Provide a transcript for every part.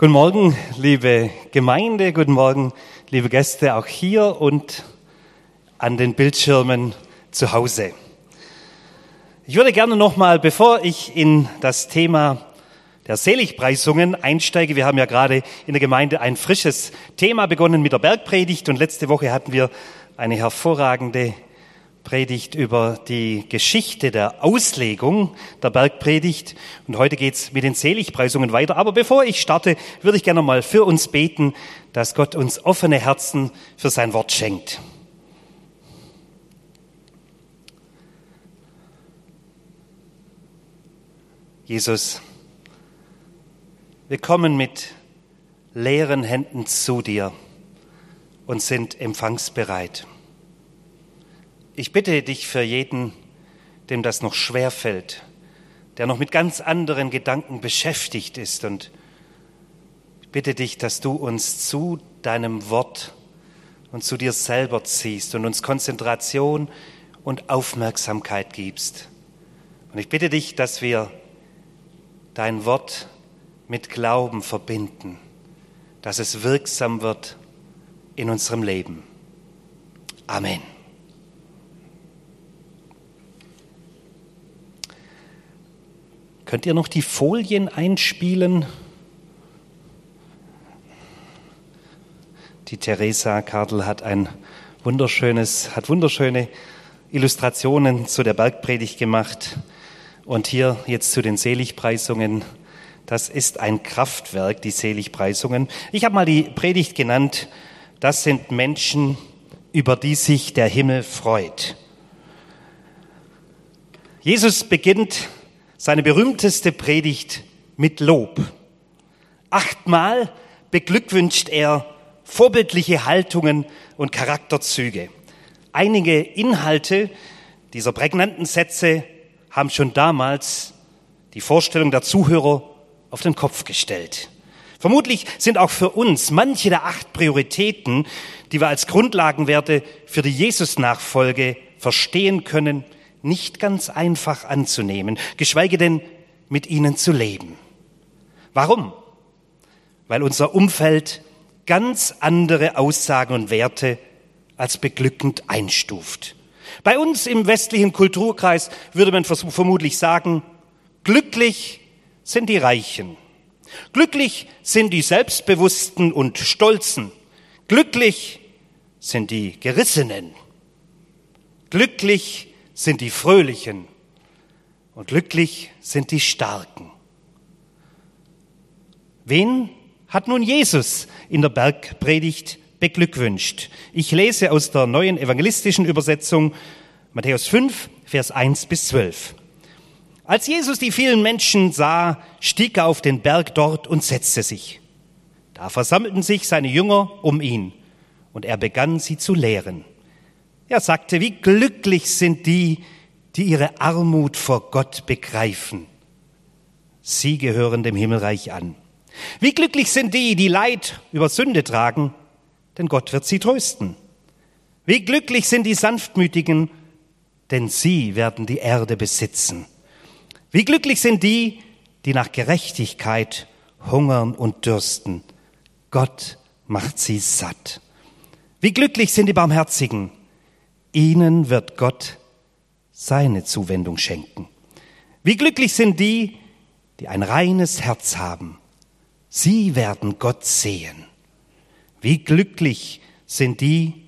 Guten Morgen, liebe Gemeinde, guten Morgen, liebe Gäste, auch hier und an den Bildschirmen zu Hause. Ich würde gerne nochmal, bevor ich in das Thema der Seligpreisungen einsteige, wir haben ja gerade in der Gemeinde ein frisches Thema begonnen mit der Bergpredigt und letzte Woche hatten wir eine hervorragende Predigt über die Geschichte der Auslegung der Bergpredigt. Und heute geht's mit den Seligpreisungen weiter. Aber bevor ich starte, würde ich gerne mal für uns beten, dass Gott uns offene Herzen für sein Wort schenkt. Jesus, wir kommen mit leeren Händen zu dir und sind empfangsbereit. Ich bitte dich für jeden, dem das noch schwer fällt, der noch mit ganz anderen Gedanken beschäftigt ist. Und ich bitte dich, dass du uns zu deinem Wort und zu dir selber ziehst und uns Konzentration und Aufmerksamkeit gibst. Und ich bitte dich, dass wir dein Wort mit Glauben verbinden, dass es wirksam wird in unserem Leben. Amen. Könnt ihr noch die Folien einspielen? Die Theresa Kardel hat ein wunderschönes, hat wunderschöne Illustrationen zu der Bergpredigt gemacht. Und hier jetzt zu den Seligpreisungen. Das ist ein Kraftwerk, die Seligpreisungen. Ich habe mal die Predigt genannt, das sind Menschen, über die sich der Himmel freut. Jesus beginnt seine berühmteste Predigt mit Lob. Achtmal beglückwünscht er vorbildliche Haltungen und Charakterzüge. Einige Inhalte dieser prägnanten Sätze haben schon damals die Vorstellung der Zuhörer auf den Kopf gestellt. Vermutlich sind auch für uns manche der acht Prioritäten, die wir als Grundlagenwerte für die Jesus-Nachfolge verstehen können, nicht ganz einfach anzunehmen, geschweige denn mit ihnen zu leben. Warum? Weil unser Umfeld ganz andere Aussagen und Werte als beglückend einstuft. Bei uns im westlichen Kulturkreis würde man vermutlich sagen, glücklich sind die Reichen. Glücklich sind die Selbstbewussten und Stolzen. Glücklich sind die Gerissenen. Glücklich sind die Fröhlichen und glücklich sind die Starken. Wen hat nun Jesus in der Bergpredigt beglückwünscht? Ich lese aus der neuen evangelistischen Übersetzung Matthäus 5, Vers 1 bis 12. Als Jesus die vielen Menschen sah, stieg er auf den Berg dort und setzte sich. Da versammelten sich seine Jünger um ihn und er begann sie zu lehren. Er sagte, wie glücklich sind die, die ihre Armut vor Gott begreifen. Sie gehören dem Himmelreich an. Wie glücklich sind die, die Leid über Sünde tragen, denn Gott wird sie trösten. Wie glücklich sind die Sanftmütigen, denn sie werden die Erde besitzen. Wie glücklich sind die, die nach Gerechtigkeit hungern und dürsten. Gott macht sie satt. Wie glücklich sind die Barmherzigen, ihnen wird Gott seine Zuwendung schenken. Wie glücklich sind die, die ein reines Herz haben. Sie werden Gott sehen. Wie glücklich sind die,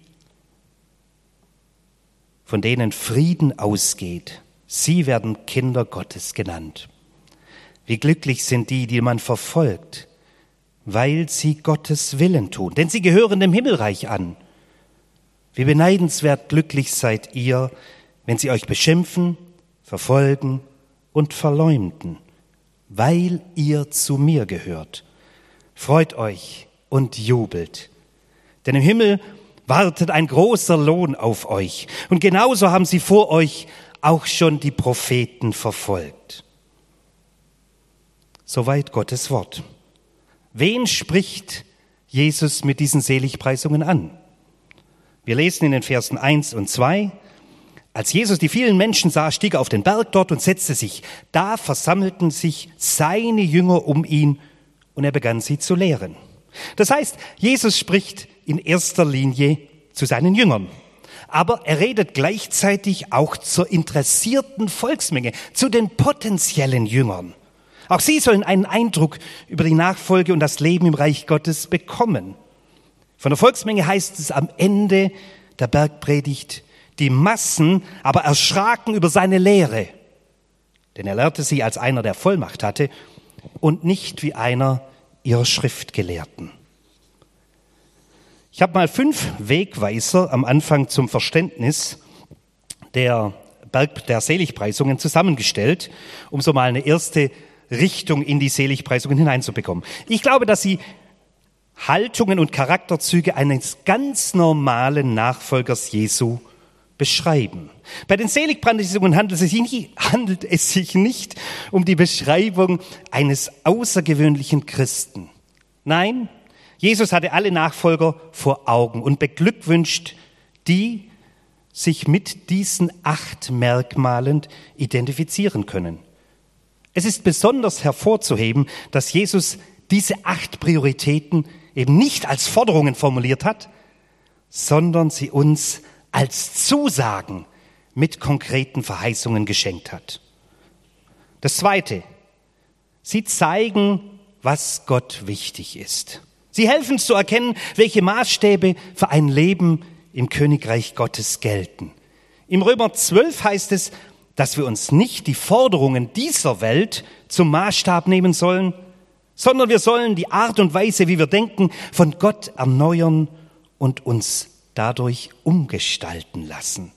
von denen Frieden ausgeht. Sie werden Kinder Gottes genannt. Wie glücklich sind die, die man verfolgt, weil sie Gottes Willen tun, denn sie gehören dem Himmelreich an. Wie beneidenswert glücklich seid ihr, wenn sie euch beschimpfen, verfolgen und verleumden, weil ihr zu mir gehört. Freut euch und jubelt, denn im Himmel wartet ein großer Lohn auf euch. Und genauso haben sie vor euch auch schon die Propheten verfolgt. Soweit Gottes Wort. Wen spricht Jesus mit diesen Seligpreisungen an? Wir lesen in den Versen 1 und 2, als Jesus die vielen Menschen sah, stieg er auf den Berg dort und setzte sich. Da versammelten sich seine Jünger um ihn und er begann sie zu lehren. Das heißt, Jesus spricht in erster Linie zu seinen Jüngern. Aber er redet gleichzeitig auch zur interessierten Volksmenge, zu den potenziellen Jüngern. Auch sie sollen einen Eindruck über die Nachfolge und das Leben im Reich Gottes bekommen. Von der Volksmenge heißt es am Ende der Bergpredigt, die Massen aber erschraken über seine Lehre. Denn er lehrte sie als einer, der Vollmacht hatte und nicht wie einer ihrer Schriftgelehrten. Ich habe mal fünf Wegweiser am Anfang zum Verständnis der Berg der Seligpreisungen zusammengestellt, um so mal eine erste Richtung in die Seligpreisungen hineinzubekommen. Ich glaube, dass sie Haltungen und Charakterzüge eines ganz normalen Nachfolgers Jesu beschreiben. Bei den Seligpreisungen handelt handelt es sich nicht um die Beschreibung eines außergewöhnlichen Christen. Nein, Jesus hatte alle Nachfolger vor Augen und beglückwünscht die, sich mit diesen acht Merkmalen identifizieren können. Es ist besonders hervorzuheben, dass Jesus diese acht Prioritäten eben nicht als Forderungen formuliert hat, sondern sie uns als Zusagen mit konkreten Verheißungen geschenkt hat. Das Zweite, sie zeigen, was Gott wichtig ist. Sie helfen zu erkennen, welche Maßstäbe für ein Leben im Königreich Gottes gelten. Im Römer 12 heißt es, dass wir uns nicht die Forderungen dieser Welt zum Maßstab nehmen sollen, sondern wir sollen die Art und Weise, wie wir denken, von Gott erneuern und uns dadurch umgestalten lassen.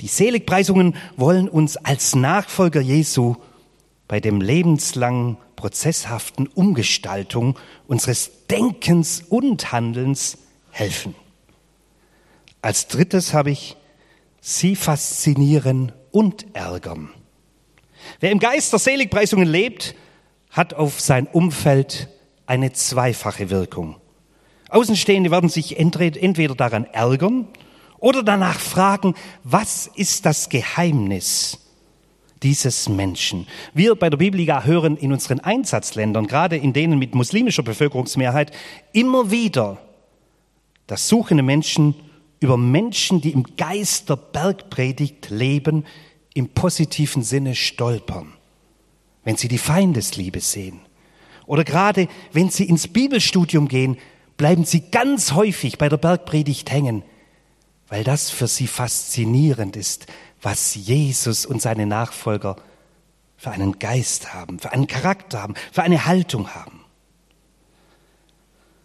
Die Seligpreisungen wollen uns als Nachfolger Jesu bei dem lebenslangen prozesshaften Umgestaltung unseres Denkens und Handelns helfen. Als drittes habe ich Sie faszinieren und ärgern. Wer im Geist der Seligpreisungen lebt, hat auf sein Umfeld eine zweifache Wirkung. Außenstehende werden sich entweder daran ärgern oder danach fragen, was ist das Geheimnis dieses Menschen. Wir bei der Bibelliga hören in unseren Einsatzländern, gerade in denen mit muslimischer Bevölkerungsmehrheit, immer wieder, dass suchende Menschen über Menschen, die im Geist der Bergpredigt leben, im positiven Sinne stolpern, wenn sie die Feindesliebe sehen. Oder gerade wenn sie ins Bibelstudium gehen, bleiben sie ganz häufig bei der Bergpredigt hängen, weil das für sie faszinierend ist, was Jesus und seine Nachfolger für einen Geist haben, für einen Charakter haben, für eine Haltung haben.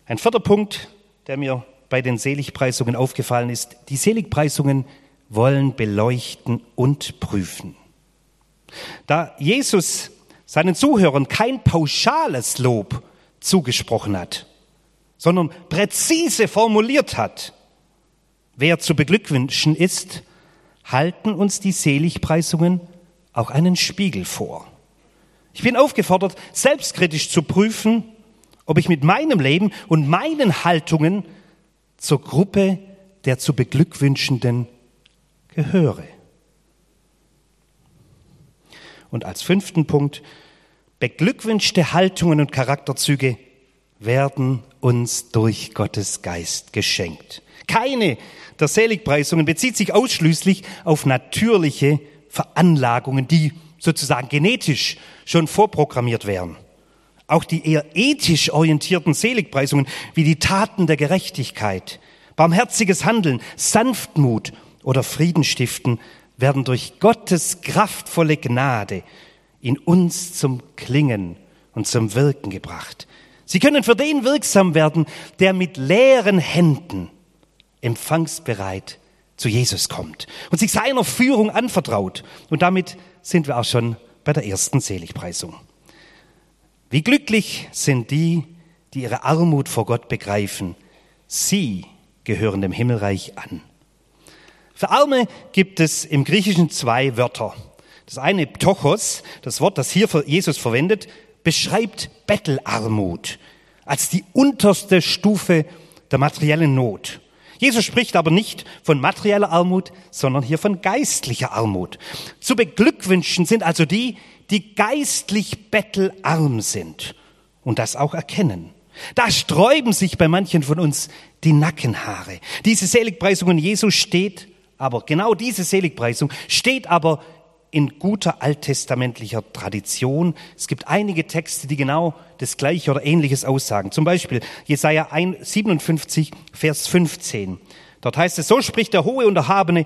Ein vierter Punkt, der mir bei den Seligpreisungen aufgefallen ist, die Seligpreisungen wollen beleuchten und prüfen. Da Jesus seinen Zuhörern kein pauschales Lob zugesprochen hat, sondern präzise formuliert hat, wer zu beglückwünschen ist, halten uns die Seligpreisungen auch einen Spiegel vor. Ich bin aufgefordert, selbstkritisch zu prüfen, ob ich mit meinem Leben und meinen Haltungen zur Gruppe der zu Beglückwünschenden gehöre. Und als fünften Punkt, beglückwünschte Haltungen und Charakterzüge werden uns durch Gottes Geist geschenkt. Keine der Seligpreisungen bezieht sich ausschließlich auf natürliche Veranlagungen, die sozusagen genetisch schon vorprogrammiert wären. Auch die eher ethisch orientierten Seligpreisungen wie die Taten der Gerechtigkeit, barmherziges Handeln, Sanftmut oder Friedenstiften werden durch Gottes kraftvolle Gnade in uns zum Klingen und zum Wirken gebracht. Sie können für den wirksam werden, der mit leeren Händen empfangsbereit zu Jesus kommt und sich seiner Führung anvertraut. Und damit sind wir auch schon bei der ersten Seligpreisung. Wie glücklich sind die, die ihre Armut vor Gott begreifen. Sie gehören dem Himmelreich an. Für Arme gibt es im Griechischen zwei Wörter. Das eine Ptochos, das Wort, das hier Jesus verwendet, beschreibt Bettelarmut als die unterste Stufe der materiellen Not. Jesus spricht aber nicht von materieller Armut, sondern hier von geistlicher Armut. Zu beglückwünschen sind also die, die geistlich bettelarm sind und das auch erkennen. Da sträuben sich bei manchen von uns die Nackenhaare. Diese Seligpreisung in Jesus steht aber, genau diese Seligpreisung steht aber in guter alttestamentlicher Tradition. Es gibt einige Texte, die genau das Gleiche oder Ähnliches aussagen. Zum Beispiel Jesaja 57, Vers 15. Dort heißt es, so spricht der Hohe und Erhabene,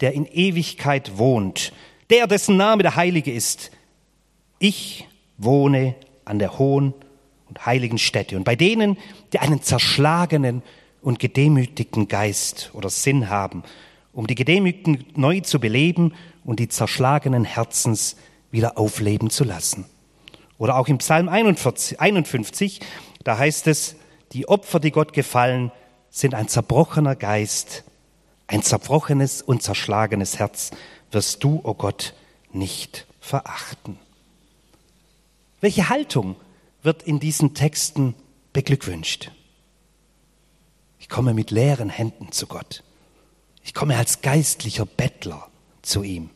der in Ewigkeit wohnt, der, dessen Name der Heilige ist. Ich wohne an der hohen und heiligen Stätte und bei denen, die einen zerschlagenen und gedemütigten Geist oder Sinn haben, um die Gedemütigten neu zu beleben und die zerschlagenen Herzens wieder aufleben zu lassen. Oder auch im Psalm 41, 51, da heißt es, die Opfer, die Gott gefallen, sind ein zerbrochener Geist, ein zerbrochenes und zerschlagenes Herz wirst du, o oh Gott, nicht verachten. Welche Haltung wird in diesen Texten beglückwünscht? Ich komme mit leeren Händen zu Gott. Ich komme als geistlicher Bettler zu ihm.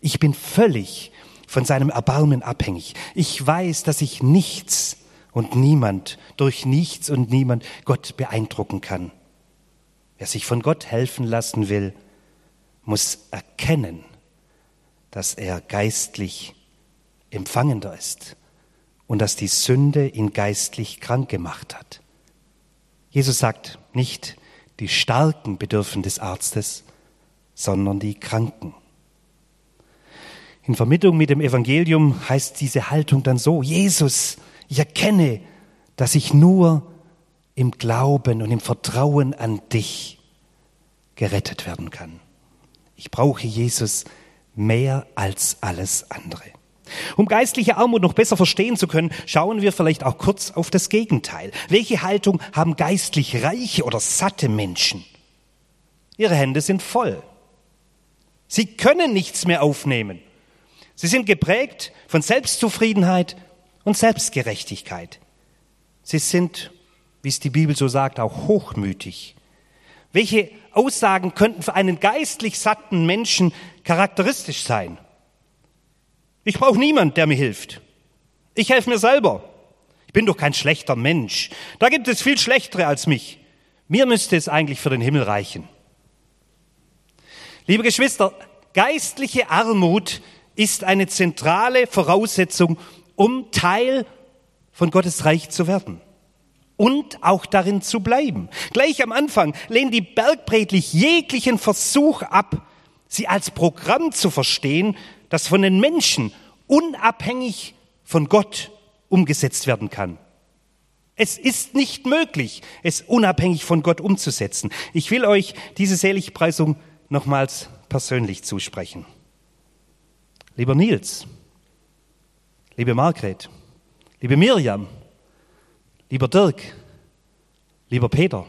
Ich bin völlig von seinem Erbarmen abhängig. Ich weiß, dass ich nichts und niemand, durch nichts und niemand Gott beeindrucken kann. Wer sich von Gott helfen lassen will, muss erkennen, dass er geistlich empfangender ist und dass die Sünde ihn geistlich krank gemacht hat. Jesus sagt nicht, die Starken bedürfen des Arztes, sondern die Kranken. In Vermittlung mit dem Evangelium heißt diese Haltung dann so, Jesus, ich erkenne, dass ich nur im Glauben und im Vertrauen an dich gerettet werden kann. Ich brauche Jesus mehr als alles andere. Um geistliche Armut noch besser verstehen zu können, schauen wir vielleicht auch kurz auf das Gegenteil. Welche Haltung haben geistlich reiche oder satte Menschen? Ihre Hände sind voll. Sie können nichts mehr aufnehmen. Sie sind geprägt von Selbstzufriedenheit und Selbstgerechtigkeit. Sie sind, wie es die Bibel so sagt, auch hochmütig. Welche Aussagen könnten für einen geistlich satten Menschen charakteristisch sein? Ich brauche niemand, der mir hilft. Ich helfe mir selber. Ich bin doch kein schlechter Mensch. Da gibt es viel schlechtere als mich. Mir müsste es eigentlich für den Himmel reichen. Liebe Geschwister, geistliche Armut ist eine zentrale Voraussetzung, um Teil von Gottes Reich zu werden und auch darin zu bleiben. Gleich am Anfang lehnen die Bergpredigt jeglichen Versuch ab, sie als Programm zu verstehen, das von den Menschen unabhängig von Gott umgesetzt werden kann. Es ist nicht möglich, es unabhängig von Gott umzusetzen. Ich will euch diese Seligpreisung nochmals persönlich zusprechen. Lieber Nils, liebe Margret, liebe Miriam, lieber Dirk, lieber Peter,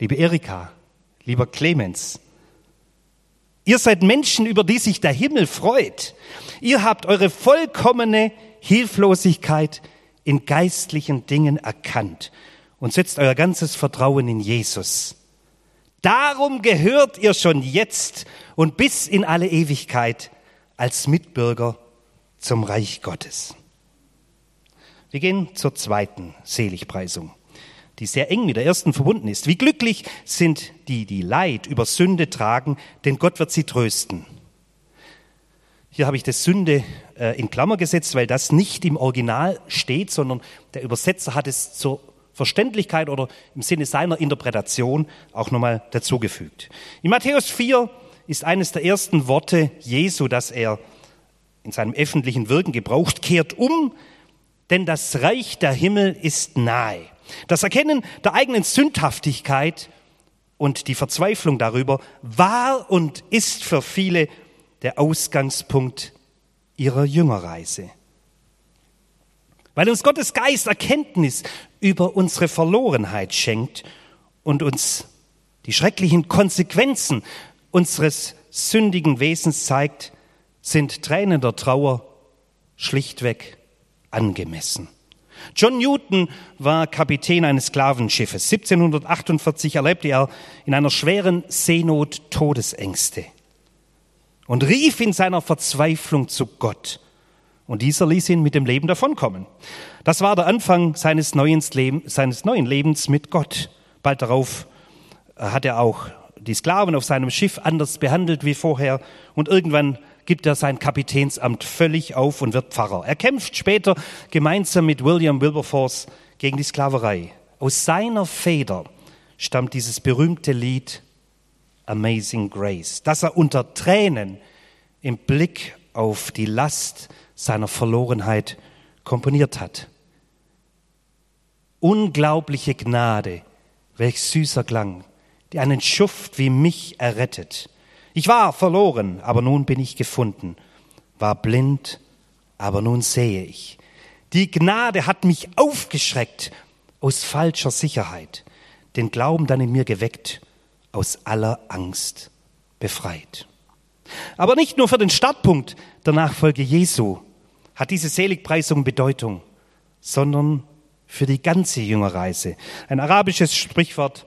liebe Erika, lieber Clemens, ihr seid Menschen, über die sich der Himmel freut. Ihr habt eure vollkommene Hilflosigkeit in geistlichen Dingen erkannt und setzt euer ganzes Vertrauen in Jesus. Darum gehört ihr schon jetzt und bis in alle Ewigkeit als Mitbürger zum Reich Gottes. Wir gehen zur zweiten Seligpreisung, die sehr eng mit der ersten verbunden ist. Wie glücklich sind die, die Leid über Sünde tragen, denn Gott wird sie trösten. Hier habe ich das Sünde äh, in Klammer gesetzt, weil das nicht im Original steht, sondern der Übersetzer hat es zur Verständlichkeit oder im Sinne seiner Interpretation auch nochmal dazugefügt. In Matthäus 4 ist eines der ersten Worte Jesu, das er in seinem öffentlichen Wirken gebraucht, kehrt um, denn das Reich der Himmel ist nahe. Das Erkennen der eigenen Sündhaftigkeit und die Verzweiflung darüber war und ist für viele der Ausgangspunkt ihrer Jüngerreise. Weil uns Gottes Geist Erkenntnis über unsere Verlorenheit schenkt und uns die schrecklichen Konsequenzen unseres sündigen Wesens zeigt, sind Tränen der Trauer schlichtweg angemessen. John Newton war Kapitän eines Sklavenschiffes. 1748 erlebte er in einer schweren Seenot Todesängste und rief in seiner Verzweiflung zu Gott Und dieser ließ ihn mit dem Leben davonkommen. Das war der Anfang seines neuen, seines neuen Lebens mit Gott. Bald darauf äh, hat er auch die Sklaven auf seinem Schiff anders behandelt wie vorher und irgendwann gibt er sein Kapitänsamt völlig auf und wird Pfarrer. Er kämpft später gemeinsam mit William Wilberforce gegen die Sklaverei. Aus seiner Feder stammt dieses berühmte Lied Amazing Grace, das er unter Tränen im Blick auf die Last seiner Verlorenheit komponiert hat. Unglaubliche Gnade, welch süßer Klang, die einen Schuft wie mich errettet. Ich war verloren, aber nun bin ich gefunden, war blind, aber nun sehe ich. Die Gnade hat mich aufgeschreckt aus falscher Sicherheit, den Glauben dann in mir geweckt, aus aller Angst befreit. Aber nicht nur für den Startpunkt der Nachfolge Jesu hat diese Seligpreisung Bedeutung, sondern für die ganze Jüngerreise. Ein arabisches Sprichwort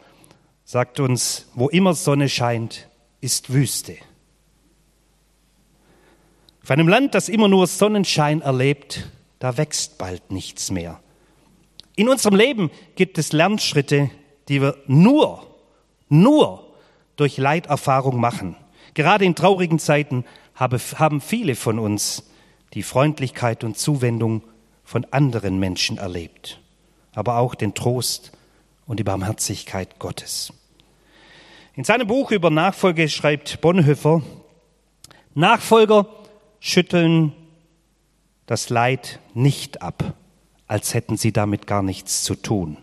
sagt uns, wo immer Sonne scheint, ist Wüste. Auf einem Land, das immer nur Sonnenschein erlebt, da wächst bald nichts mehr. In unserem Leben gibt es Lernschritte, die wir nur, nur durch Leiterfahrung machen. Gerade in traurigen Zeiten haben viele von uns die Freundlichkeit und Zuwendung von anderen Menschen erlebt, aber auch den Trost und die Barmherzigkeit Gottes. In seinem Buch über Nachfolge schreibt Bonhoeffer, Nachfolger schütteln das Leid nicht ab, als hätten sie damit gar nichts zu tun.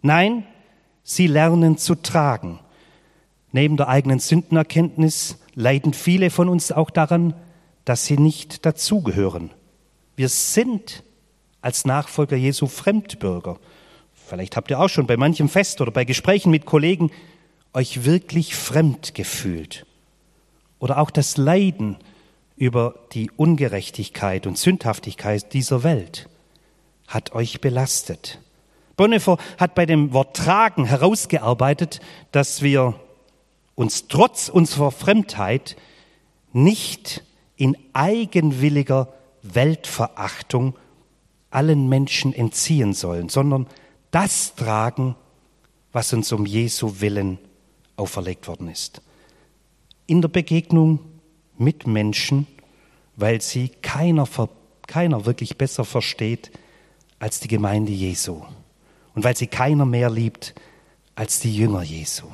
Nein, sie lernen zu tragen. Neben der eigenen Sündenerkenntnis leiden viele von uns auch daran, dass sie nicht dazugehören. Wir sind als Nachfolger Jesu Fremdbürger. Vielleicht habt ihr auch schon bei manchem Fest oder bei Gesprächen mit Kollegen euch wirklich fremd gefühlt oder auch das Leiden über die Ungerechtigkeit und Sündhaftigkeit dieser Welt hat euch belastet. Bonhoeffer hat bei dem Wort tragen herausgearbeitet, dass wir uns trotz unserer Fremdheit nicht in eigenwilliger Weltverachtung allen Menschen entziehen sollen, sondern das tragen, was uns um Jesu willen auferlegt worden ist. In der Begegnung mit Menschen, weil sie keiner, keiner wirklich besser versteht als die Gemeinde Jesu und weil sie keiner mehr liebt als die Jünger Jesu.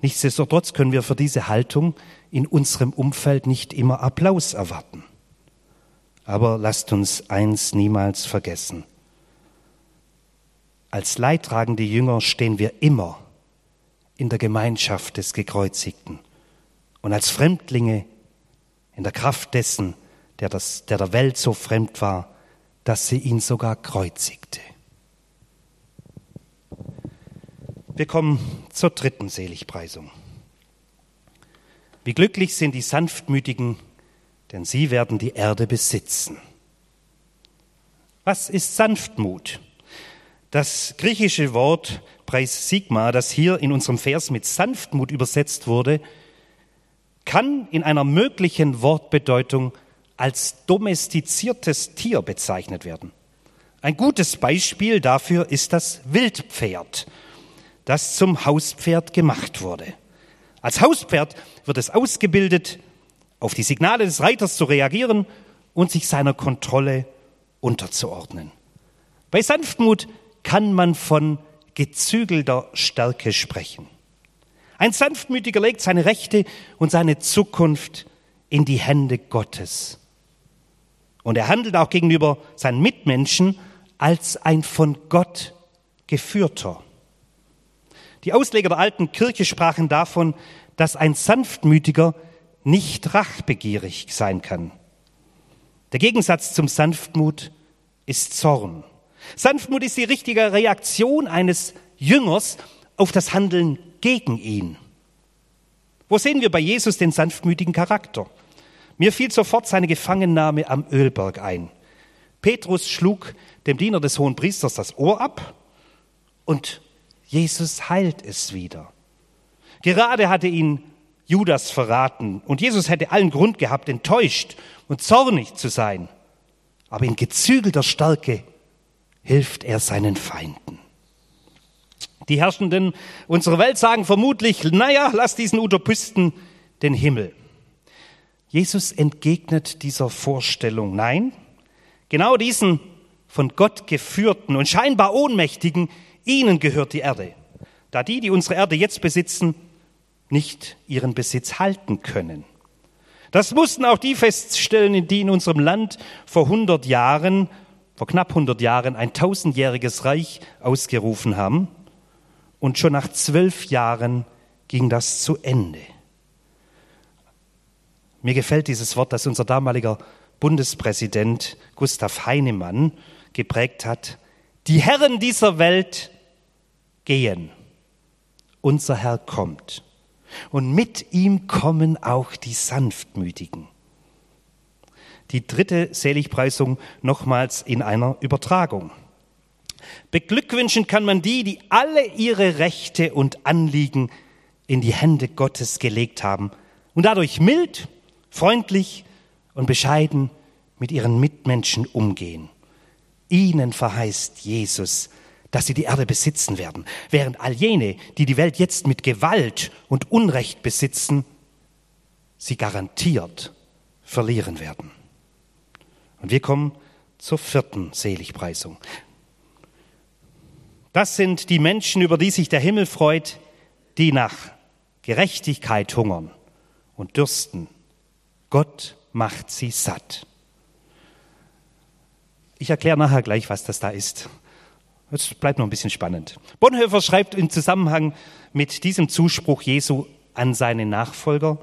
Nichtsdestotrotz können wir für diese Haltung in unserem Umfeld nicht immer Applaus erwarten. Aber lasst uns eins niemals vergessen. Als leidtragende Jünger stehen wir immer in der Gemeinschaft des Gekreuzigten und als Fremdlinge in der Kraft dessen, der, das, der der Welt so fremd war, dass sie ihn sogar kreuzigte. Wir kommen zur dritten Seligpreisung. Wie glücklich sind die Sanftmütigen, denn sie werden die Erde besitzen. Was ist Sanftmut? Das griechische Wort Preis Sigma, das hier in unserem Vers mit Sanftmut übersetzt wurde, kann in einer möglichen Wortbedeutung als domestiziertes Tier bezeichnet werden. Ein gutes Beispiel dafür ist das Wildpferd, das zum Hauspferd gemacht wurde. Als Hauspferd wird es ausgebildet, auf die Signale des Reiters zu reagieren und sich seiner Kontrolle unterzuordnen. Bei Sanftmut kann man von gezügelter Stärke sprechen. Ein Sanftmütiger legt seine Rechte und seine Zukunft in die Hände Gottes. Und er handelt auch gegenüber seinen Mitmenschen als ein von Gott geführter. Die Ausleger der alten Kirche sprachen davon, dass ein Sanftmütiger nicht rachbegierig sein kann. Der Gegensatz zum Sanftmut ist Zorn. Sanftmut ist die richtige Reaktion eines Jüngers auf das Handeln gegen ihn. Wo sehen wir bei Jesus den sanftmütigen Charakter? Mir fiel sofort seine Gefangennahme am Ölberg ein. Petrus schlug dem Diener des hohen Priesters das Ohr ab und Jesus heilt es wieder. Gerade hatte ihn Judas verraten und Jesus hätte allen Grund gehabt, enttäuscht und zornig zu sein. aber in gezügelter Stärke hilft er seinen Feinden. Die Herrschenden unserer Welt sagen vermutlich, naja, lass diesen Utopisten den Himmel. Jesus entgegnet dieser Vorstellung, nein, genau diesen von Gott geführten und scheinbar ohnmächtigen, ihnen gehört die Erde, da die, die unsere Erde jetzt besitzen, nicht ihren Besitz halten können. Das mussten auch die feststellen, die in unserem Land vor 100 Jahren, vor knapp 100 Jahren ein tausendjähriges Reich ausgerufen haben. Und schon nach zwölf Jahren ging das zu Ende. Mir gefällt dieses Wort, das unser damaliger Bundespräsident Gustav Heinemann geprägt hat. Die Herren dieser Welt gehen. Unser Herr kommt und mit ihm kommen auch die Sanftmütigen. Die dritte Seligpreisung nochmals in einer Übertragung. Beglückwünschen kann man die, die alle ihre Rechte und Anliegen in die Hände Gottes gelegt haben und dadurch mild, freundlich und bescheiden mit ihren Mitmenschen umgehen. Ihnen verheißt Jesus dass sie die Erde besitzen werden, während all jene, die die Welt jetzt mit Gewalt und Unrecht besitzen, sie garantiert verlieren werden. Und wir kommen zur vierten Seligpreisung. Das sind die Menschen, über die sich der Himmel freut, die nach Gerechtigkeit hungern und dürsten. Gott macht sie satt. Ich erkläre nachher gleich, was das da ist. Es bleibt noch ein bisschen spannend. Bonhoeffer schreibt im Zusammenhang mit diesem Zuspruch Jesu an seine Nachfolger,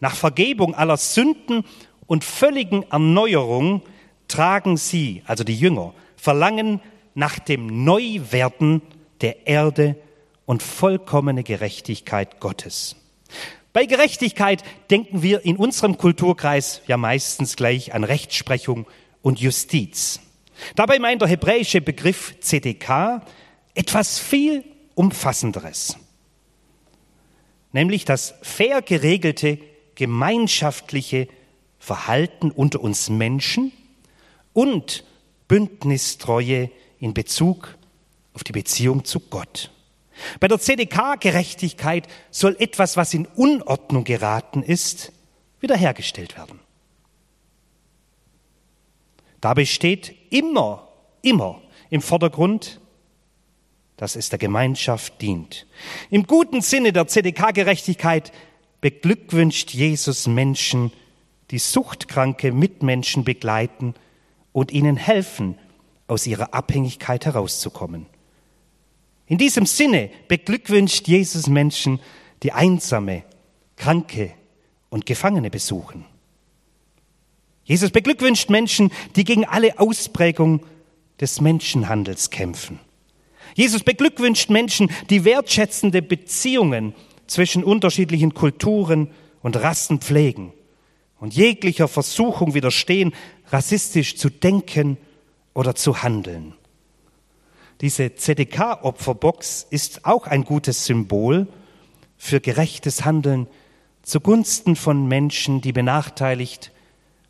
nach Vergebung aller Sünden und völligen Erneuerung tragen sie, also die Jünger, Verlangen nach dem Neuwerden der Erde und vollkommene Gerechtigkeit Gottes. Bei Gerechtigkeit denken wir in unserem Kulturkreis ja meistens gleich an Rechtsprechung und Justiz. Dabei meint der hebräische Begriff ZDK etwas viel umfassenderes, nämlich das fair geregelte gemeinschaftliche Verhalten unter uns Menschen und Bündnistreue in Bezug auf die Beziehung zu Gott. Bei der CDK-Gerechtigkeit soll etwas, was in Unordnung geraten ist, wiederhergestellt werden. Dabei steht immer, immer im Vordergrund, dass es der Gemeinschaft dient. Im guten Sinne der CDK-Gerechtigkeit beglückwünscht Jesus Menschen, die suchtkranke Mitmenschen begleiten und ihnen helfen, aus ihrer Abhängigkeit herauszukommen. In diesem Sinne beglückwünscht Jesus Menschen, die einsame, kranke und Gefangene besuchen. Jesus beglückwünscht Menschen, die gegen alle Ausprägung des Menschenhandels kämpfen. Jesus beglückwünscht Menschen, die wertschätzende Beziehungen zwischen unterschiedlichen Kulturen und Rassen pflegen und jeglicher Versuchung widerstehen, rassistisch zu denken oder zu handeln. Diese ZDK-Opferbox ist auch ein gutes Symbol für gerechtes Handeln zugunsten von Menschen, die benachteiligt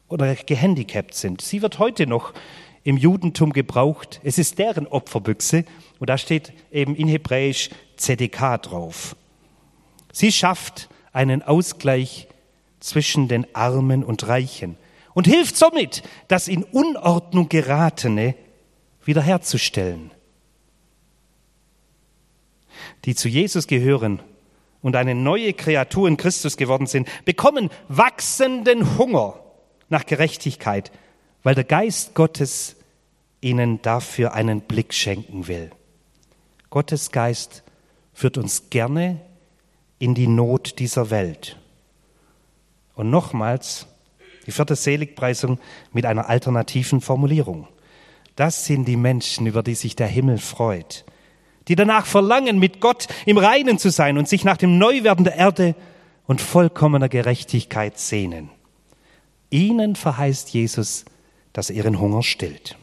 oder gehandicapt sind. Sie wird heute noch im Judentum gebraucht. Es ist deren Opferbüchse und da steht eben in Hebräisch ZDK drauf. Sie schafft einen Ausgleich zwischen den Armen und Reichen und hilft somit, das in Unordnung geratene wiederherzustellen. Die zu Jesus gehören und eine neue Kreatur in Christus geworden sind, bekommen wachsenden Hunger nach Gerechtigkeit, weil der Geist Gottes ihnen dafür einen Blick schenken will. Gottes Geist führt uns gerne in die Not dieser Welt. Und nochmals die vierte Seligpreisung mit einer alternativen Formulierung. Das sind die Menschen, über die sich der Himmel freut, die danach verlangen, mit Gott im Reinen zu sein und sich nach dem Neuwerden der Erde und vollkommener Gerechtigkeit sehnen. Ihnen verheißt Jesus, dass er ihren Hunger stillt.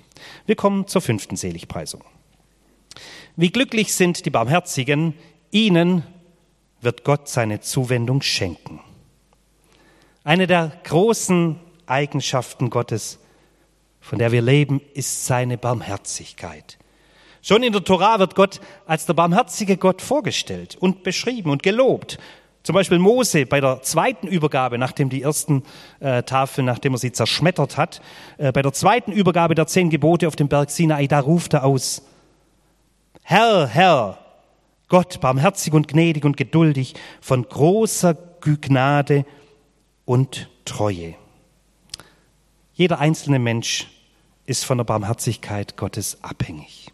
Wir kommen zur fünften Seligpreisung. Wie glücklich sind die Barmherzigen, ihnen wird Gott seine Zuwendung schenken. Eine der großen Eigenschaften Gottes, von der wir leben, ist seine Barmherzigkeit. Schon in der Tora wird Gott als der barmherzige Gott vorgestellt und beschrieben und gelobt. Zum Beispiel Mose bei der zweiten Übergabe, nachdem die ersten äh, Tafeln, nachdem er sie zerschmettert hat, äh, bei der zweiten Übergabe der zehn Gebote auf dem Berg Sinai, da ruft er aus, Herr, Herr, Gott, barmherzig und gnädig und geduldig, von großer Gnade und Treue. Jeder einzelne Mensch ist von der Barmherzigkeit Gottes abhängig.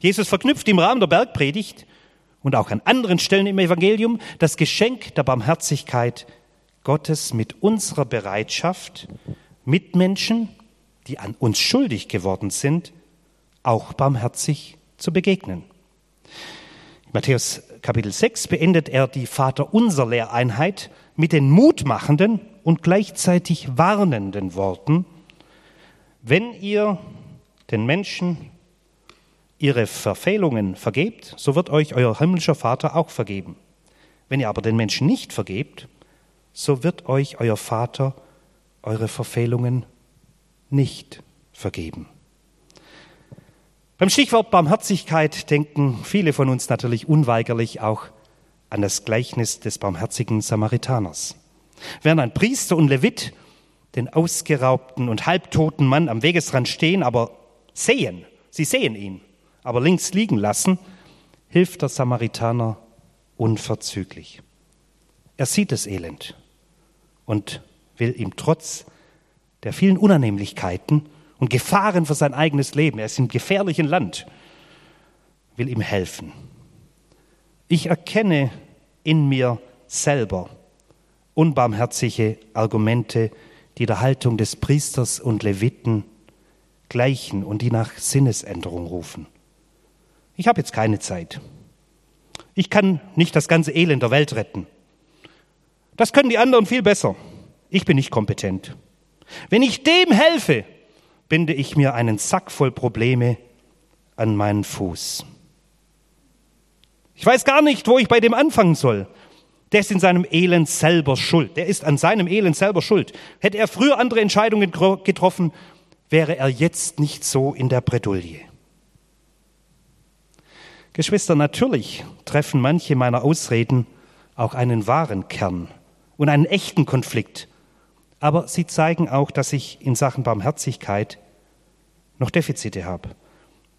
Jesus verknüpft im Rahmen der Bergpredigt und auch an anderen Stellen im Evangelium das Geschenk der Barmherzigkeit Gottes mit unserer Bereitschaft, Mitmenschen, die an uns schuldig geworden sind, auch barmherzig zu begegnen. In Matthäus Kapitel 6 beendet er die Vaterunser Lehreinheit mit den mutmachenden und gleichzeitig warnenden Worten, wenn ihr den Menschen ihre Verfehlungen vergebt, so wird euch euer himmlischer Vater auch vergeben. Wenn ihr aber den Menschen nicht vergebt, so wird euch euer Vater eure Verfehlungen nicht vergeben. Beim Stichwort Barmherzigkeit denken viele von uns natürlich unweigerlich auch an das Gleichnis des barmherzigen Samaritaners. Während ein Priester und Levit den ausgeraubten und halbtoten Mann am Wegesrand stehen, aber sehen, sie sehen ihn, aber links liegen lassen, hilft der Samaritaner unverzüglich. Er sieht das Elend und will ihm trotz der vielen Unannehmlichkeiten und Gefahren für sein eigenes Leben, er ist im gefährlichen Land, will ihm helfen. Ich erkenne in mir selber unbarmherzige Argumente, die der Haltung des Priesters und Leviten gleichen und die nach Sinnesänderung rufen. Ich habe jetzt keine Zeit. Ich kann nicht das ganze Elend der Welt retten. Das können die anderen viel besser. Ich bin nicht kompetent. Wenn ich dem helfe, binde ich mir einen Sack voll Probleme an meinen Fuß. Ich weiß gar nicht, wo ich bei dem anfangen soll. Der ist in seinem Elend selber schuld. Der ist an seinem Elend selber schuld. Hätte er früher andere Entscheidungen getroffen, wäre er jetzt nicht so in der Bredouille. Geschwister, natürlich treffen manche meiner Ausreden auch einen wahren Kern und einen echten Konflikt, aber sie zeigen auch, dass ich in Sachen Barmherzigkeit noch Defizite habe.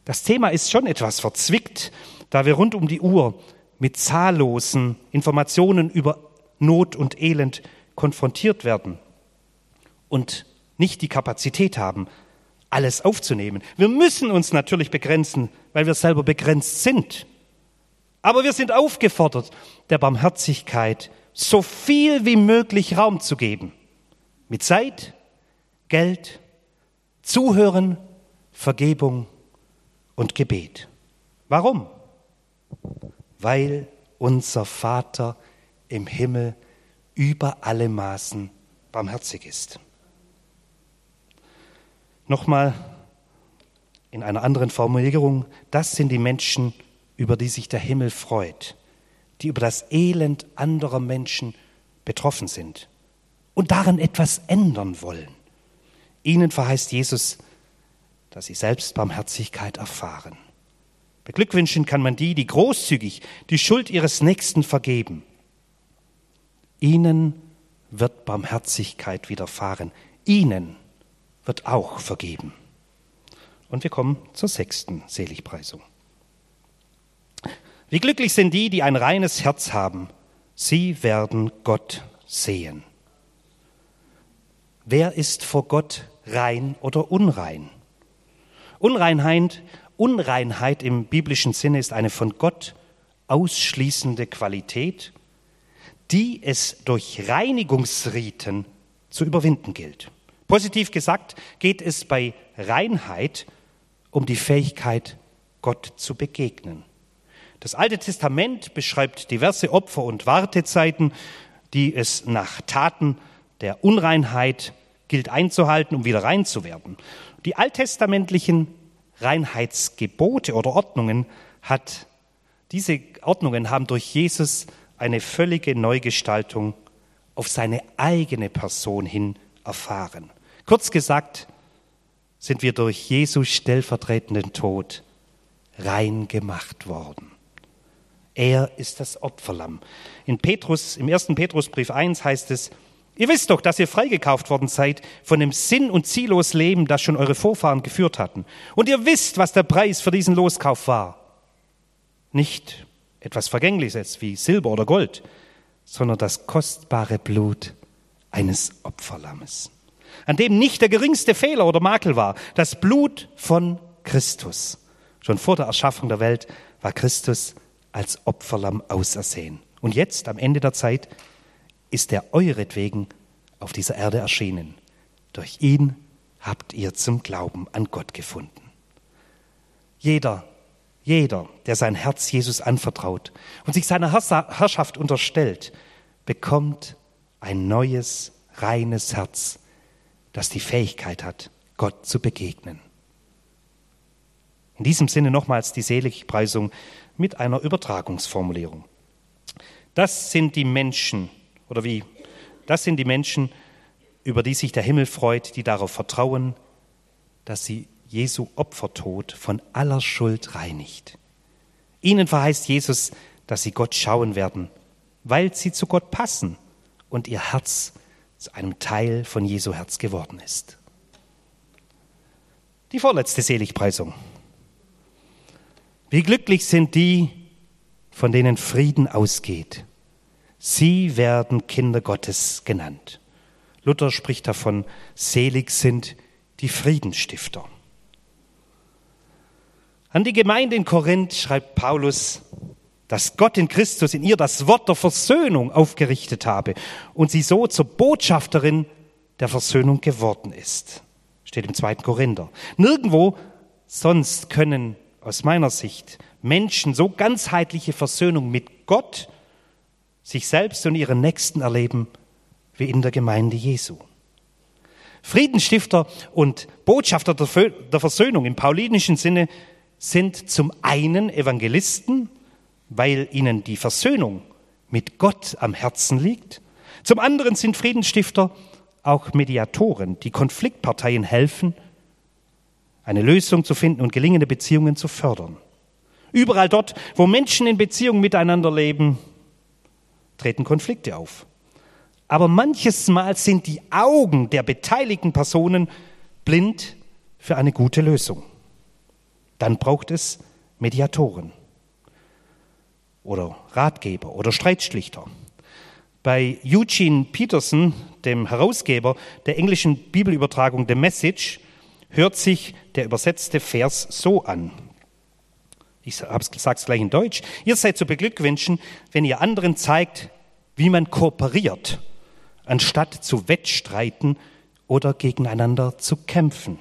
Das Thema ist schon etwas verzwickt, da wir rund um die Uhr mit zahllosen Informationen über Not und Elend konfrontiert werden und nicht die Kapazität haben, alles aufzunehmen. Wir müssen uns natürlich begrenzen, weil wir selber begrenzt sind. Aber wir sind aufgefordert, der Barmherzigkeit so viel wie möglich Raum zu geben. Mit Zeit, Geld, Zuhören, Vergebung und Gebet. Warum? Weil unser Vater im Himmel über alle Maßen barmherzig ist. Nochmal in einer anderen Formulierung, das sind die Menschen, über die sich der Himmel freut, die über das Elend anderer Menschen betroffen sind und daran etwas ändern wollen. Ihnen verheißt Jesus, dass sie selbst Barmherzigkeit erfahren. Beglückwünschen kann man die, die großzügig die Schuld ihres Nächsten vergeben. Ihnen wird Barmherzigkeit widerfahren. Ihnen wird auch vergeben. Und wir kommen zur sechsten Seligpreisung. Wie glücklich sind die, die ein reines Herz haben. Sie werden Gott sehen. Wer ist vor Gott rein oder unrein? Unreinheit, Unreinheit im biblischen Sinne ist eine von Gott ausschließende Qualität, die es durch Reinigungsriten zu überwinden gilt. Positiv gesagt geht es bei Reinheit um die Fähigkeit, Gott zu begegnen. Das Alte Testament beschreibt diverse Opfer- und Wartezeiten, die es nach Taten der Unreinheit gilt einzuhalten, um wieder rein zu werden. Die alttestamentlichen Reinheitsgebote oder Ordnungen hat, diese Ordnungen haben durch Jesus eine völlige Neugestaltung auf seine eigene Person hin erfahren. Kurz gesagt, sind wir durch Jesus stellvertretenden Tod rein gemacht worden. Er ist das Opferlamm. In Petrus, im ersten Petrusbrief 1 heißt es, ihr wisst doch, dass ihr freigekauft worden seid von dem sinn- und ziellos Leben, das schon eure Vorfahren geführt hatten. Und ihr wisst, was der Preis für diesen Loskauf war. Nicht etwas Vergängliches wie Silber oder Gold, sondern das kostbare Blut eines Opferlammes, an dem nicht der geringste Fehler oder Makel war, das Blut von Christus. Schon vor der Erschaffung der Welt war Christus als Opferlamm ausersehen. Und jetzt, am Ende der Zeit, ist er euretwegen auf dieser Erde erschienen. Durch ihn habt ihr zum Glauben an Gott gefunden. Jeder, jeder, der sein Herz Jesus anvertraut und sich seiner Herrschaft unterstellt, bekommt ein neues, reines Herz, das die Fähigkeit hat, Gott zu begegnen. In diesem Sinne nochmals die Seligpreisung mit einer Übertragungsformulierung. Das sind die Menschen, oder wie? Das sind die Menschen, über die sich der Himmel freut, die darauf vertrauen, dass sie Jesu Opfertod von aller Schuld reinigt. Ihnen verheißt Jesus, dass sie Gott schauen werden, weil sie zu Gott passen und ihr Herz zu einem Teil von Jesu Herz geworden ist. Die vorletzte Seligpreisung. Wie glücklich sind die, von denen Frieden ausgeht. Sie werden Kinder Gottes genannt. Luther spricht davon, selig sind die Friedensstifter. An die Gemeinde in Korinth schreibt Paulus, dass Gott in Christus in ihr das Wort der Versöhnung aufgerichtet habe und sie so zur Botschafterin der Versöhnung geworden ist. Steht im zweiten Korinther. Nirgendwo sonst können aus meiner Sicht Menschen so ganzheitliche Versöhnung mit Gott, sich selbst und ihren Nächsten erleben wie in der Gemeinde Jesu. Friedensstifter und Botschafter der Versöhnung im paulinischen Sinne sind zum einen Evangelisten, weil ihnen die Versöhnung mit Gott am Herzen liegt. Zum anderen sind Friedensstifter auch Mediatoren, die Konfliktparteien helfen, eine Lösung zu finden und gelingende Beziehungen zu fördern. Überall dort, wo Menschen in Beziehung miteinander leben, treten Konflikte auf. Aber manches Mal sind die Augen der beteiligten Personen blind für eine gute Lösung. Dann braucht es Mediatoren oder Ratgeber oder Streitschlichter. Bei Eugene Peterson, dem Herausgeber der englischen Bibelübertragung The Message, hört sich der übersetzte Vers so an. Ich sage es gleich in Deutsch. Ihr seid zu beglückwünschen, wenn ihr anderen zeigt, wie man kooperiert, anstatt zu Wettstreiten oder gegeneinander zu kämpfen.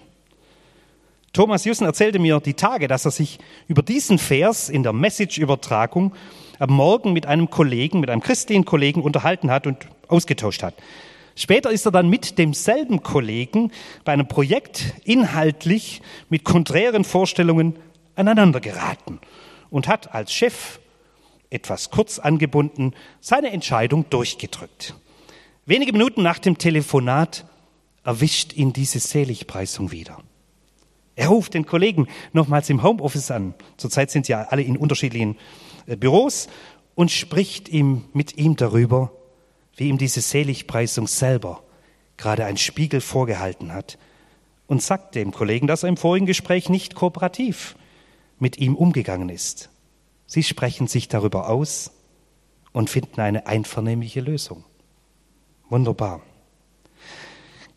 Thomas Jussen erzählte mir die Tage, dass er sich über diesen Vers in der Message-Übertragung am Morgen mit einem Kollegen, mit einem christlichen Kollegen unterhalten hat und ausgetauscht hat. Später ist er dann mit demselben Kollegen bei einem Projekt inhaltlich mit konträren Vorstellungen aneinander geraten und hat als Chef etwas kurz angebunden seine Entscheidung durchgedrückt. Wenige Minuten nach dem Telefonat erwischt ihn diese Seligpreisung wieder. Er ruft den Kollegen nochmals im Homeoffice an. Zurzeit sind ja alle in unterschiedlichen äh, Büros und spricht ihm mit ihm darüber, wie ihm diese Seligpreisung selber gerade ein Spiegel vorgehalten hat und sagt dem Kollegen, dass er im vorigen Gespräch nicht kooperativ mit ihm umgegangen ist. Sie sprechen sich darüber aus und finden eine einvernehmliche Lösung. Wunderbar.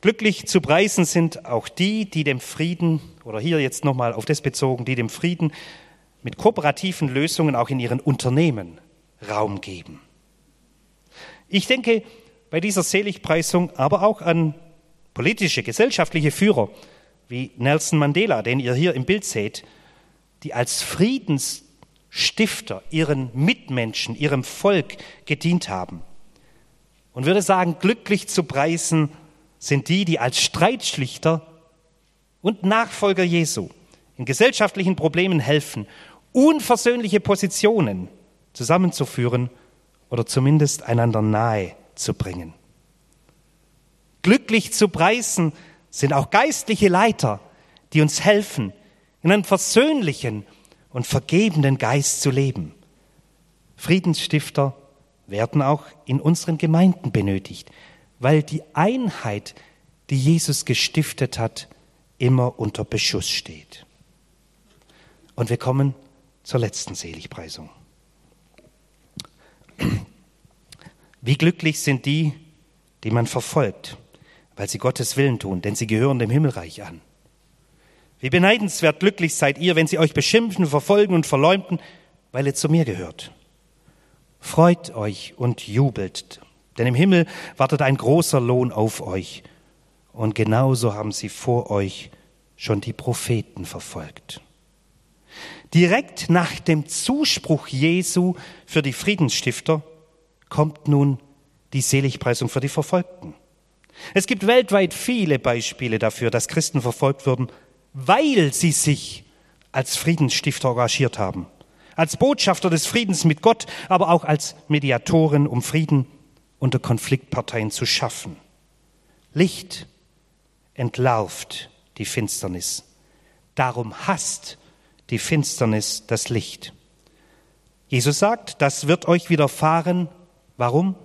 Glücklich zu preisen sind auch die, die dem Frieden, oder hier jetzt nochmal auf das bezogen, die dem Frieden mit kooperativen Lösungen auch in ihren Unternehmen Raum geben. Ich denke bei dieser Seligpreisung aber auch an politische, gesellschaftliche Führer wie Nelson Mandela, den ihr hier im Bild seht, die als Friedensstifter ihren Mitmenschen, ihrem Volk gedient haben. Und würde sagen, glücklich zu preisen sind die, die als Streitschlichter und Nachfolger Jesu in gesellschaftlichen Problemen helfen, unversöhnliche Positionen zusammenzuführen oder zumindest einander nahe zu bringen. Glücklich zu preisen sind auch geistliche Leiter, die uns helfen, in einem versöhnlichen und vergebenden Geist zu leben. Friedensstifter werden auch in unseren Gemeinden benötigt, weil die Einheit, die Jesus gestiftet hat, immer unter Beschuss steht. Und wir kommen zur letzten Seligpreisung. Wie glücklich sind die, die man verfolgt, weil sie Gottes Willen tun, denn sie gehören dem Himmelreich an. Wie beneidenswert glücklich seid ihr, wenn sie euch beschimpfen, verfolgen und verleumden, weil ihr zu mir gehört. Freut euch und jubelt, denn im Himmel wartet ein großer Lohn auf euch. Und genauso haben sie vor euch schon die Propheten verfolgt. Direkt nach dem Zuspruch Jesu für die Friedensstifter kommt nun die Seligpreisung für die Verfolgten. Es gibt weltweit viele Beispiele dafür, dass Christen verfolgt wurden, weil sie sich als Friedensstifter engagiert haben, als Botschafter des Friedens mit Gott, aber auch als Mediatoren, um Frieden unter Konfliktparteien zu schaffen. Licht entlarvt die Finsternis. Darum hasst die Finsternis das Licht. Jesus sagt, das wird euch widerfahren. Warum?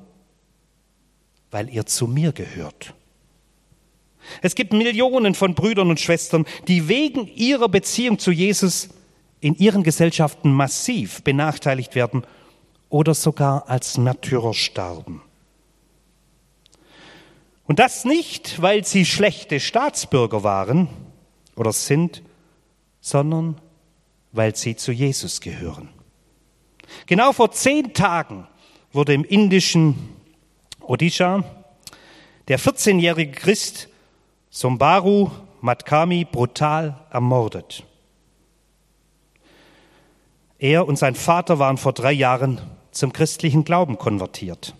Weil ihr zu mir gehört. Es gibt Millionen von Brüdern und Schwestern, die wegen ihrer Beziehung zu Jesus in ihren Gesellschaften massiv benachteiligt werden oder sogar als Märtyrer starben. Und das nicht, weil sie schlechte Staatsbürger waren oder sind, sondern weil sie zu Jesus gehören. Genau vor zehn Tagen wurde im indischen Odisha der 14-jährige Christ Sombaru Matkami brutal ermordet. Er und sein Vater waren vor drei Jahren zum christlichen Glauben konvertiert.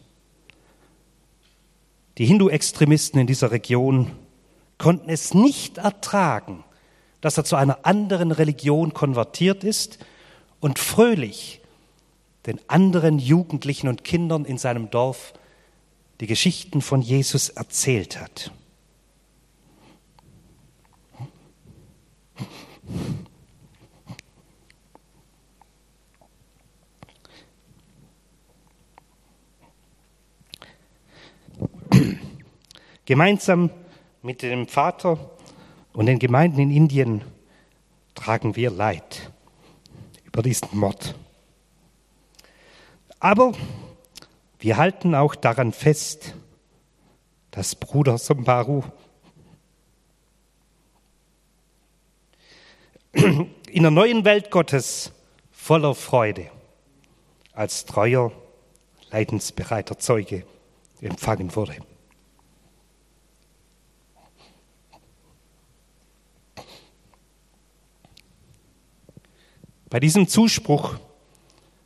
Die Hindu-Extremisten in dieser Region konnten es nicht ertragen, dass er zu einer anderen Religion konvertiert ist und fröhlich den anderen Jugendlichen und Kindern in seinem Dorf die Geschichten von Jesus erzählt hat. Gemeinsam mit dem Vater und den Gemeinden in Indien tragen wir Leid über diesen Mord. Aber wir halten auch daran fest, dass Bruder Sombaru in der neuen Welt Gottes voller Freude als treuer, leidensbereiter Zeuge empfangen wurde. Bei diesem Zuspruch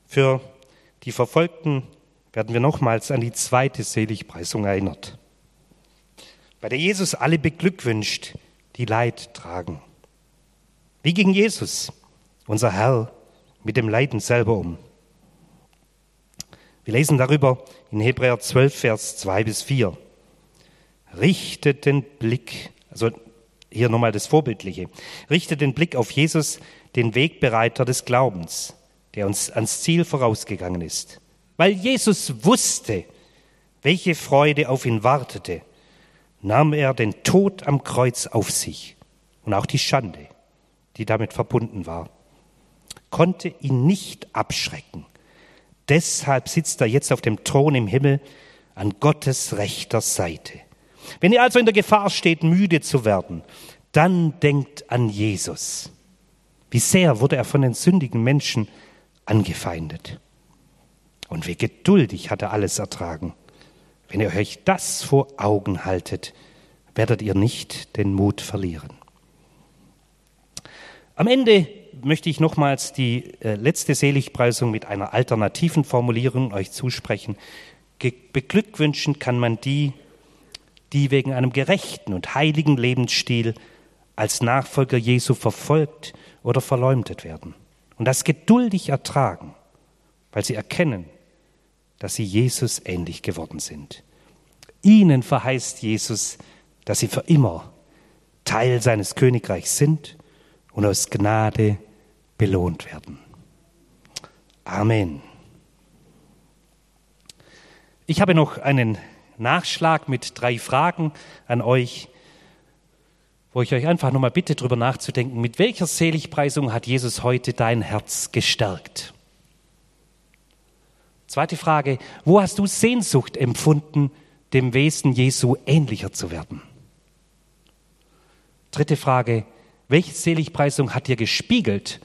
für die Verfolgten werden wir nochmals an die zweite Seligpreisung erinnert, bei der Jesus alle beglückwünscht, die Leid tragen. Wie ging Jesus, unser Herr, mit dem Leiden selber um? Wir lesen darüber in Hebräer 12, Vers 2 bis 4. Richtet den Blick, also hier nochmal das Vorbildliche, richtet den Blick auf Jesus, den Wegbereiter des Glaubens, der uns ans Ziel vorausgegangen ist. Weil Jesus wusste, welche Freude auf ihn wartete, nahm er den Tod am Kreuz auf sich und auch die Schande, die damit verbunden war, konnte ihn nicht abschrecken. Deshalb sitzt er jetzt auf dem Thron im Himmel an Gottes rechter Seite. Wenn ihr also in der Gefahr steht, müde zu werden, dann denkt an Jesus. Wie sehr wurde er von den sündigen Menschen angefeindet. Und wie geduldig hat er alles ertragen. Wenn ihr euch das vor Augen haltet, werdet ihr nicht den Mut verlieren. Am Ende möchte ich nochmals die äh, letzte Seligpreisung mit einer alternativen Formulierung euch zusprechen. Beglückwünschen kann man die, die wegen einem gerechten und heiligen Lebensstil als Nachfolger Jesu verfolgt oder verleumdet werden. Und das geduldig ertragen, weil sie erkennen, dass sie Jesus ähnlich geworden sind. Ihnen verheißt Jesus, dass sie für immer Teil seines Königreichs sind und aus Gnade belohnt werden. Amen. Ich habe noch einen Nachschlag mit drei Fragen an euch, wo ich euch einfach nochmal bitte, darüber nachzudenken, mit welcher Seligpreisung hat Jesus heute dein Herz gestärkt? Zweite Frage, wo hast du Sehnsucht empfunden, dem Wesen Jesu ähnlicher zu werden? Dritte Frage, welche Seligpreisung hat dir gespiegelt,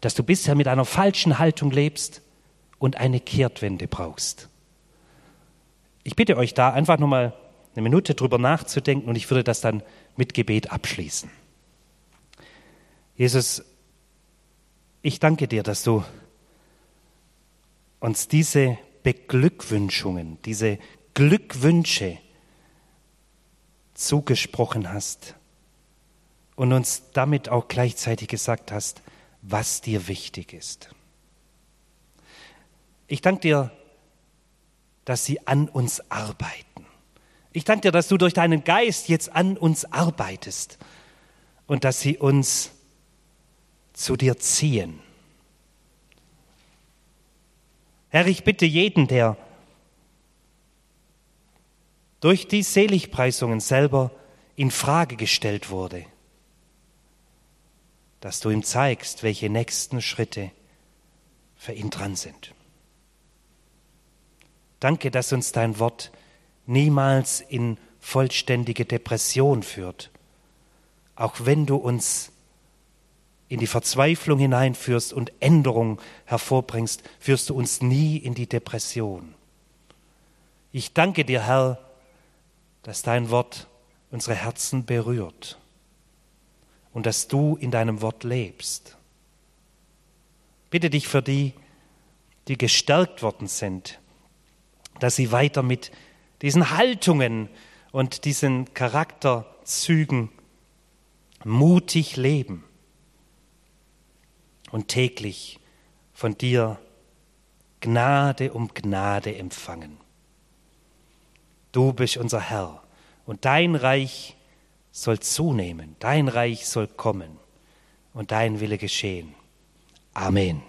dass du bisher mit einer falschen Haltung lebst und eine Kehrtwende brauchst? Ich bitte euch da einfach nochmal eine Minute drüber nachzudenken und ich würde das dann mit Gebet abschließen. Jesus, ich danke dir, dass du uns diese Beglückwünschungen, diese Glückwünsche zugesprochen hast und uns damit auch gleichzeitig gesagt hast, was dir wichtig ist. Ich danke dir, dass sie an uns arbeiten. Ich danke dir, dass du durch deinen Geist jetzt an uns arbeitest und dass sie uns zu dir ziehen. Herr, ich bitte jeden, der durch die Seligpreisungen selber in Frage gestellt wurde, dass du ihm zeigst, welche nächsten Schritte für ihn dran sind. Danke, dass uns dein Wort niemals in vollständige Depression führt, auch wenn du uns in die Verzweiflung hineinführst und Änderung hervorbringst, führst du uns nie in die Depression. Ich danke dir, Herr, dass dein Wort unsere Herzen berührt und dass du in deinem Wort lebst. Bitte dich für die, die gestärkt worden sind, dass sie weiter mit diesen Haltungen und diesen Charakterzügen mutig leben und täglich von dir Gnade um Gnade empfangen. Du bist unser Herr und dein Reich soll zunehmen, dein Reich soll kommen und dein Wille geschehen. Amen.